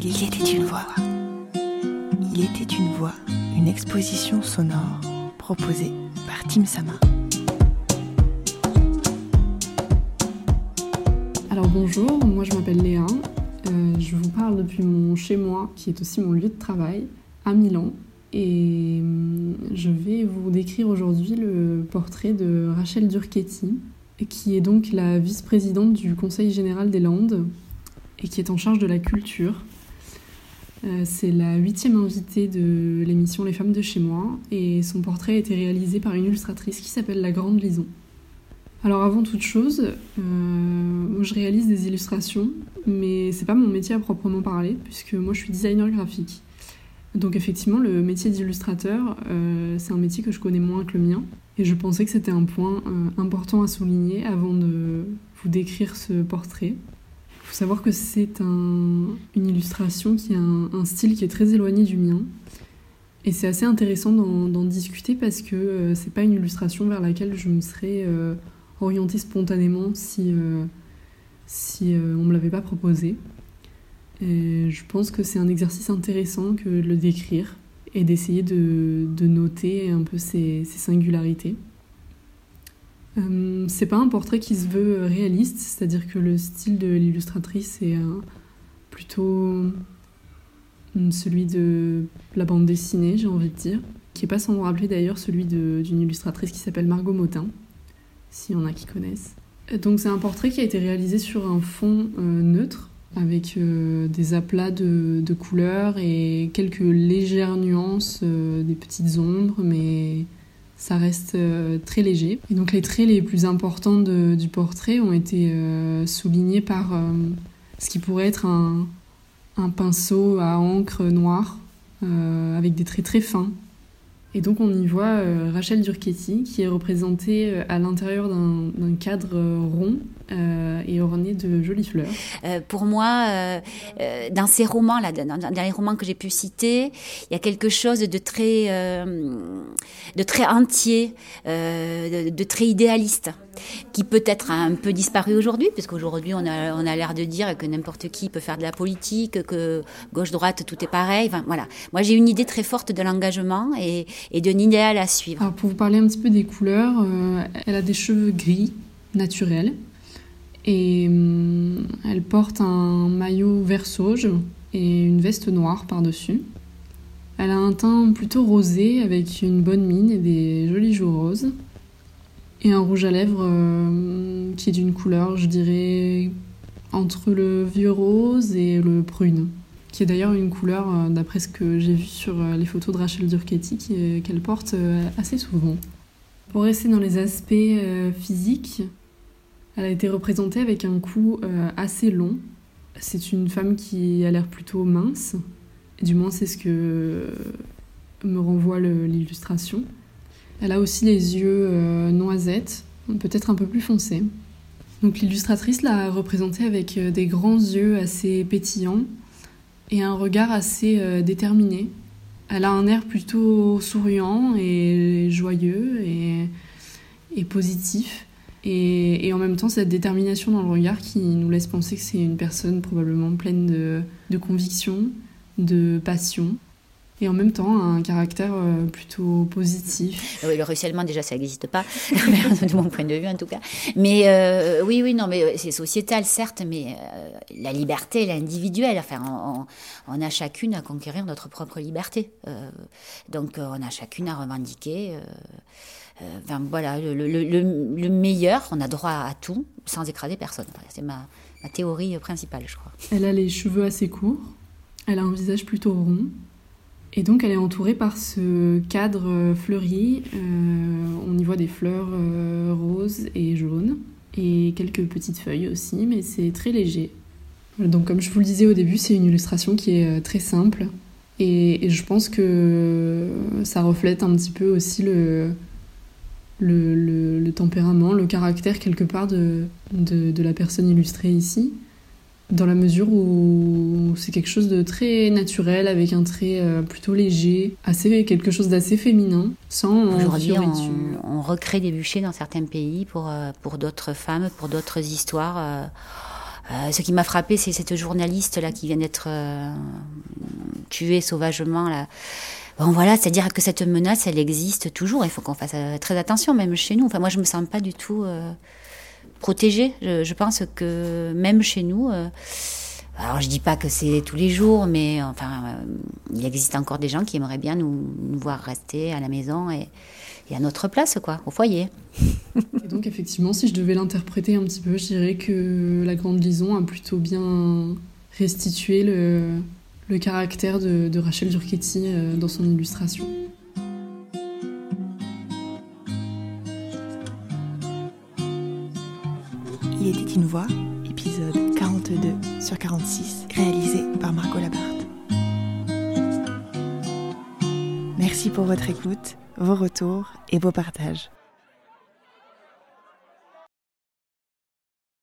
Il était une voix. Il était une voix, une exposition sonore proposée par Tim Sama. Alors bonjour, moi je m'appelle Léa. Euh, je vous parle depuis mon chez moi, qui est aussi mon lieu de travail, à Milan. Et hum, je vais vous décrire aujourd'hui le portrait de Rachel Durchetti, qui est donc la vice-présidente du Conseil général des Landes et qui est en charge de la culture. Euh, c'est la huitième invitée de l'émission Les femmes de chez moi et son portrait a été réalisé par une illustratrice qui s'appelle La Grande Lison. Alors avant toute chose, euh, je réalise des illustrations, mais c'est pas mon métier à proprement parler puisque moi je suis designer graphique. Donc effectivement, le métier d'illustrateur, euh, c'est un métier que je connais moins que le mien. Et je pensais que c'était un point important à souligner avant de vous décrire ce portrait. Faut savoir que c'est une illustration qui a un, style qui est très éloigné du mien. Et c'est assez intéressant d'en discuter parce que euh, c'est pas une illustration vers laquelle je me serais euh, orientée spontanément si, euh, si on me l'avait pas proposé. Je pense que c'est un exercice intéressant que de le décrire et d'essayer de, noter un peu ses singularités. Euh, c'est pas un portrait qui se veut réaliste, c'est-à-dire que le style de l'illustratrice est plutôt celui de la bande dessinée, j'ai envie de dire, qui est pas sans me rappeler d'ailleurs celui d'une illustratrice qui s'appelle Margot Motin, s'il y en a qui connaissent. Donc c'est un portrait qui a été réalisé sur un fond euh, neutre, avec euh, des aplats de, couleurs et quelques légères nuances, des petites ombres, mais ça reste euh, très léger. Et donc les traits les plus importants du portrait ont été euh, soulignés par euh, ce qui pourrait être un, pinceau à encre noire avec des traits très fins et donc on y voit Rachel Durchetti qui est représentée à l'intérieur d'un cadre euh, et orné de jolies fleurs. pour moi, dans ces romans, là, dans, dans les romans que j'ai pu citer, il y a quelque chose de très, de très entier, de, de, très idéaliste qui peut-être a un peu disparu aujourd'hui, puisqu'aujourd'hui on a, on a l'air de dire que n'importe qui peut faire de la politique, que gauche-droite tout est pareil. Enfin, voilà. Moi j'ai une idée très forte de l'engagement et, et d'un idéal à suivre. Alors pour vous parler un petit peu des couleurs, euh, elle a des cheveux gris naturels et hum, elle porte un maillot vert sauge et une veste noire par-dessus. Elle a un teint plutôt rosé avec une bonne mine et des jolis joues roses et un rouge à lèvres euh, qui est d'une couleur, je dirais, entre le vieux rose et le prune, qui est d'ailleurs une couleur, euh, d'après ce que j'ai vu sur euh, les photos de Rachel Durchetti, qu'elle porte assez souvent. Pour rester dans les aspects physiques, elle a été représentée avec un cou assez long. C'est une femme qui a l'air plutôt mince, du moins c'est ce que me renvoie l'illustration. Elle a aussi les yeux euh, noisettes, peut-être un peu plus foncés. Donc l'illustratrice l'a représentée avec euh, des grands yeux assez pétillants et un regard assez euh, déterminé. Elle a un air plutôt souriant et joyeux et, positif. Et, en même temps, cette détermination dans le regard qui nous laisse penser que c'est une personne probablement pleine de, de conviction, de passion et en même temps un caractère euh, plutôt positif. Oui, le ruissellement déjà ça n'existe pas, de mon point de vue en tout cas. Mais euh, oui, oui, non, mais euh, c'est sociétal certes, mais la liberté, elle est individuelle. Enfin, on, a chacune à conquérir notre propre liberté. donc, on a chacune à revendiquer. Enfin, voilà, le, le, meilleur, on a droit à tout sans écraser personne. C'est ma, ma théorie principale, je crois. Elle a les cheveux assez courts. Elle a un visage plutôt rond. Et donc elle est entourée par ce cadre fleuri. Euh, on y voit des fleurs euh, roses et jaunes et quelques petites feuilles aussi, mais c'est très léger. Donc comme je vous le disais au début, c'est une illustration qui est euh, très simple et, je pense que ça reflète un petit peu aussi le, le, tempérament, le caractère quelque part de, de la personne illustrée ici dans la mesure où c'est quelque chose de très naturel, avec un trait euh, plutôt léger, assez quelque chose d'assez féminin, sans Aujourd'hui, on, recrée des bûchers dans certains pays pour, euh, pour d'autres femmes, pour d'autres histoires. ce qui m'a frappé, c'est cette journaliste là qui vient d'être tuée sauvagement là. Bon voilà, c'est-à-dire que cette menace, elle existe toujours. Il faut qu'on fasse très attention, même chez nous. Enfin, moi, je me sens pas du tout protégée. Je, pense que même chez nous, alors je dis pas que c'est tous les jours, mais enfin, euh, il existe encore des gens qui aimeraient bien nous, voir rester à la maison et, à notre place, quoi, au foyer. Et donc effectivement, si je devais l'interpréter un petit peu, je dirais que la Grande Lison a plutôt bien restitué le, caractère de, de Rachel Durchetti euh, dans son illustration. Une voix, épisode 42 sur 46, réalisé par Margot Labarthe. Merci pour votre écoute, vos retours et vos partages.